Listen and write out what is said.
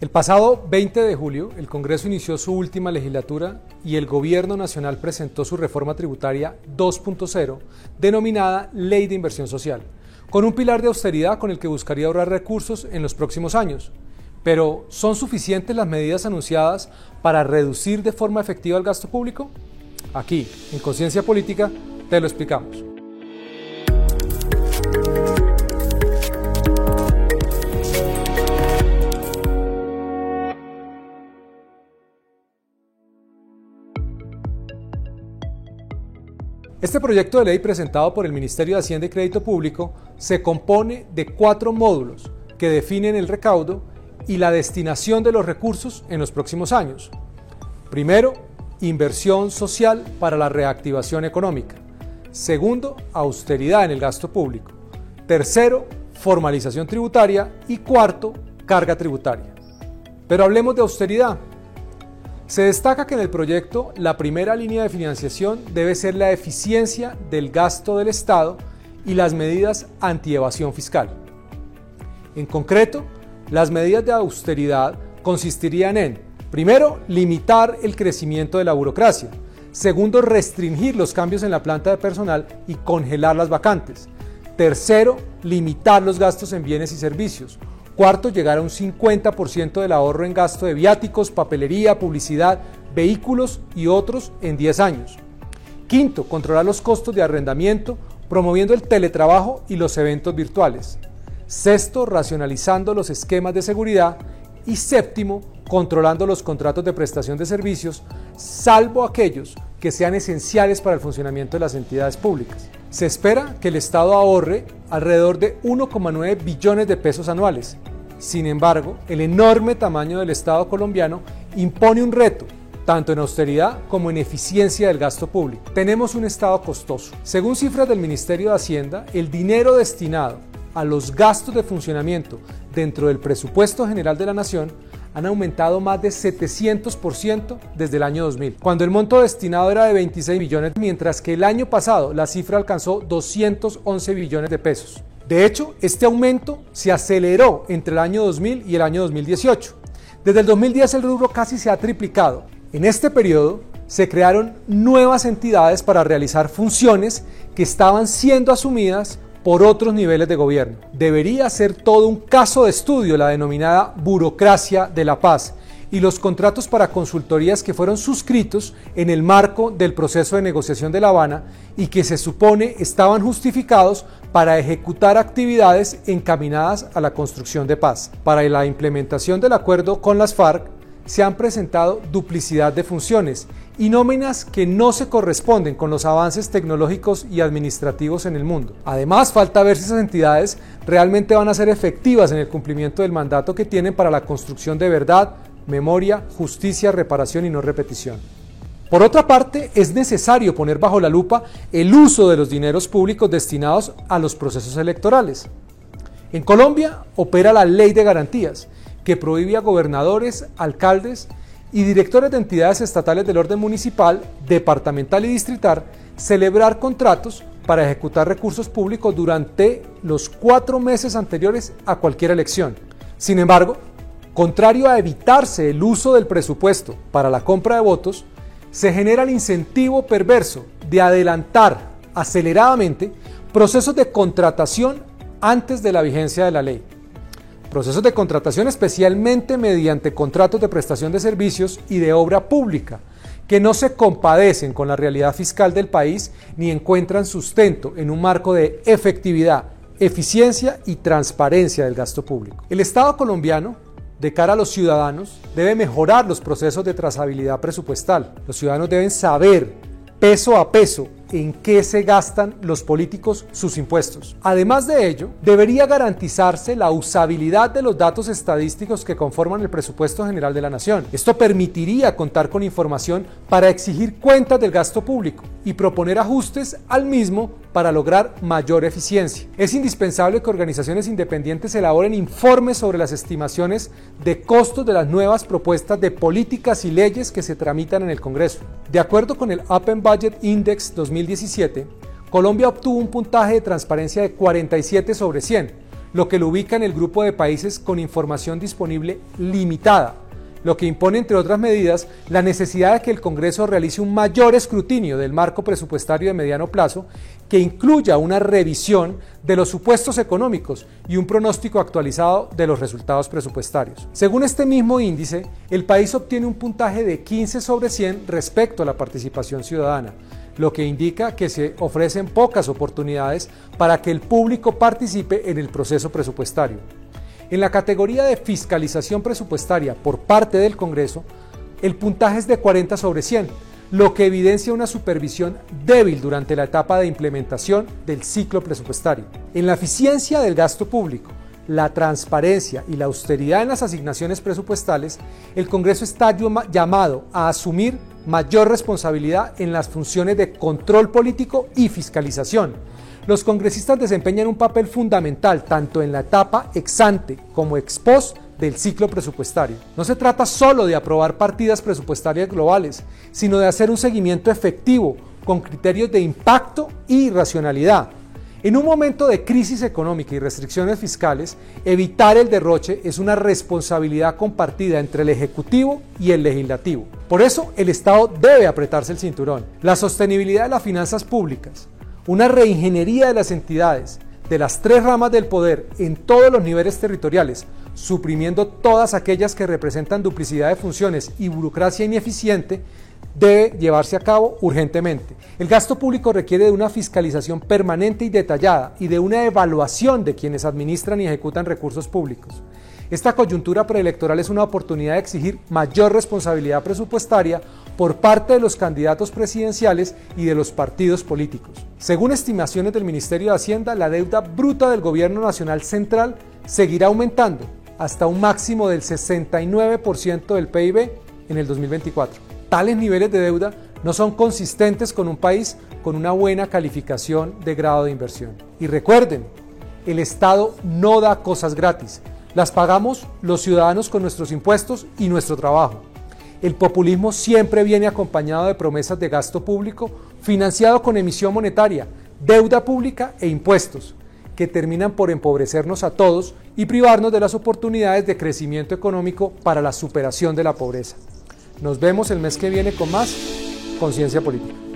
El pasado 20 de julio, el Congreso inició su última legislatura y el Gobierno Nacional presentó su reforma tributaria 2.0, denominada Ley de Inversión Social, con un pilar de austeridad con el que buscaría ahorrar recursos en los próximos años. Pero, ¿son suficientes las medidas anunciadas para reducir de forma efectiva el gasto público? Aquí, en Conciencia Política, te lo explicamos. Este proyecto de ley presentado por el Ministerio de Hacienda y Crédito Público se compone de cuatro módulos que definen el recaudo y la destinación de los recursos en los próximos años. Primero, inversión social para la reactivación económica. Segundo, austeridad en el gasto público. Tercero, formalización tributaria. Y cuarto, carga tributaria. Pero hablemos de austeridad. Se destaca que en el proyecto la primera línea de financiación debe ser la eficiencia del gasto del Estado y las medidas anti-evasión fiscal. En concreto, las medidas de austeridad consistirían en, primero, limitar el crecimiento de la burocracia, segundo, restringir los cambios en la planta de personal y congelar las vacantes, tercero, limitar los gastos en bienes y servicios, Cuarto, llegar a un 50% del ahorro en gasto de viáticos, papelería, publicidad, vehículos y otros en 10 años. Quinto, controlar los costos de arrendamiento, promoviendo el teletrabajo y los eventos virtuales. Sexto, racionalizando los esquemas de seguridad. Y séptimo, controlando los contratos de prestación de servicios, salvo aquellos que sean esenciales para el funcionamiento de las entidades públicas. Se espera que el Estado ahorre alrededor de 1,9 billones de pesos anuales. Sin embargo, el enorme tamaño del Estado colombiano impone un reto, tanto en austeridad como en eficiencia del gasto público. Tenemos un Estado costoso. Según cifras del Ministerio de Hacienda, el dinero destinado a los gastos de funcionamiento dentro del presupuesto general de la Nación han aumentado más de 700% desde el año 2000, cuando el monto destinado era de 26 billones, mientras que el año pasado la cifra alcanzó 211 billones de pesos. De hecho, este aumento se aceleró entre el año 2000 y el año 2018. Desde el 2010 el rubro casi se ha triplicado. En este periodo se crearon nuevas entidades para realizar funciones que estaban siendo asumidas por otros niveles de gobierno. Debería ser todo un caso de estudio la denominada burocracia de la paz y los contratos para consultorías que fueron suscritos en el marco del proceso de negociación de La Habana y que se supone estaban justificados para ejecutar actividades encaminadas a la construcción de paz. Para la implementación del acuerdo con las FARC se han presentado duplicidad de funciones y nóminas que no se corresponden con los avances tecnológicos y administrativos en el mundo. Además, falta ver si esas entidades realmente van a ser efectivas en el cumplimiento del mandato que tienen para la construcción de verdad, memoria, justicia, reparación y no repetición. Por otra parte, es necesario poner bajo la lupa el uso de los dineros públicos destinados a los procesos electorales. En Colombia opera la ley de garantías, que prohíbe a gobernadores, alcaldes y directores de entidades estatales del orden municipal, departamental y distrital celebrar contratos para ejecutar recursos públicos durante los cuatro meses anteriores a cualquier elección. Sin embargo, contrario a evitarse el uso del presupuesto para la compra de votos, se genera el incentivo perverso de adelantar aceleradamente procesos de contratación antes de la vigencia de la ley procesos de contratación especialmente mediante contratos de prestación de servicios y de obra pública, que no se compadecen con la realidad fiscal del país ni encuentran sustento en un marco de efectividad, eficiencia y transparencia del gasto público. El Estado colombiano, de cara a los ciudadanos, debe mejorar los procesos de trazabilidad presupuestal. Los ciudadanos deben saber peso a peso en qué se gastan los políticos sus impuestos. Además de ello, debería garantizarse la usabilidad de los datos estadísticos que conforman el presupuesto general de la nación. Esto permitiría contar con información para exigir cuentas del gasto público y proponer ajustes al mismo para lograr mayor eficiencia. Es indispensable que organizaciones independientes elaboren informes sobre las estimaciones de costos de las nuevas propuestas de políticas y leyes que se tramitan en el Congreso. De acuerdo con el Open Budget Index 2017, Colombia obtuvo un puntaje de transparencia de 47 sobre 100, lo que lo ubica en el grupo de países con información disponible limitada, lo que impone, entre otras medidas, la necesidad de que el Congreso realice un mayor escrutinio del marco presupuestario de mediano plazo que incluya una revisión de los supuestos económicos y un pronóstico actualizado de los resultados presupuestarios. Según este mismo índice, el país obtiene un puntaje de 15 sobre 100 respecto a la participación ciudadana, lo que indica que se ofrecen pocas oportunidades para que el público participe en el proceso presupuestario. En la categoría de fiscalización presupuestaria por parte del Congreso, el puntaje es de 40 sobre 100, lo que evidencia una supervisión débil durante la etapa de implementación del ciclo presupuestario. En la eficiencia del gasto público, la transparencia y la austeridad en las asignaciones presupuestales, el Congreso está llamado a asumir mayor responsabilidad en las funciones de control político y fiscalización, los congresistas desempeñan un papel fundamental tanto en la etapa ex ante como ex post del ciclo presupuestario. No se trata solo de aprobar partidas presupuestarias globales, sino de hacer un seguimiento efectivo con criterios de impacto y racionalidad. En un momento de crisis económica y restricciones fiscales, evitar el derroche es una responsabilidad compartida entre el Ejecutivo y el Legislativo. Por eso, el Estado debe apretarse el cinturón. La sostenibilidad de las finanzas públicas, una reingeniería de las entidades de las tres ramas del poder en todos los niveles territoriales, suprimiendo todas aquellas que representan duplicidad de funciones y burocracia ineficiente, debe llevarse a cabo urgentemente. El gasto público requiere de una fiscalización permanente y detallada y de una evaluación de quienes administran y ejecutan recursos públicos. Esta coyuntura preelectoral es una oportunidad de exigir mayor responsabilidad presupuestaria por parte de los candidatos presidenciales y de los partidos políticos. Según estimaciones del Ministerio de Hacienda, la deuda bruta del Gobierno Nacional Central seguirá aumentando hasta un máximo del 69% del PIB en el 2024. Tales niveles de deuda no son consistentes con un país con una buena calificación de grado de inversión. Y recuerden, el Estado no da cosas gratis. Las pagamos los ciudadanos con nuestros impuestos y nuestro trabajo. El populismo siempre viene acompañado de promesas de gasto público financiado con emisión monetaria, deuda pública e impuestos, que terminan por empobrecernos a todos y privarnos de las oportunidades de crecimiento económico para la superación de la pobreza. Nos vemos el mes que viene con más conciencia política.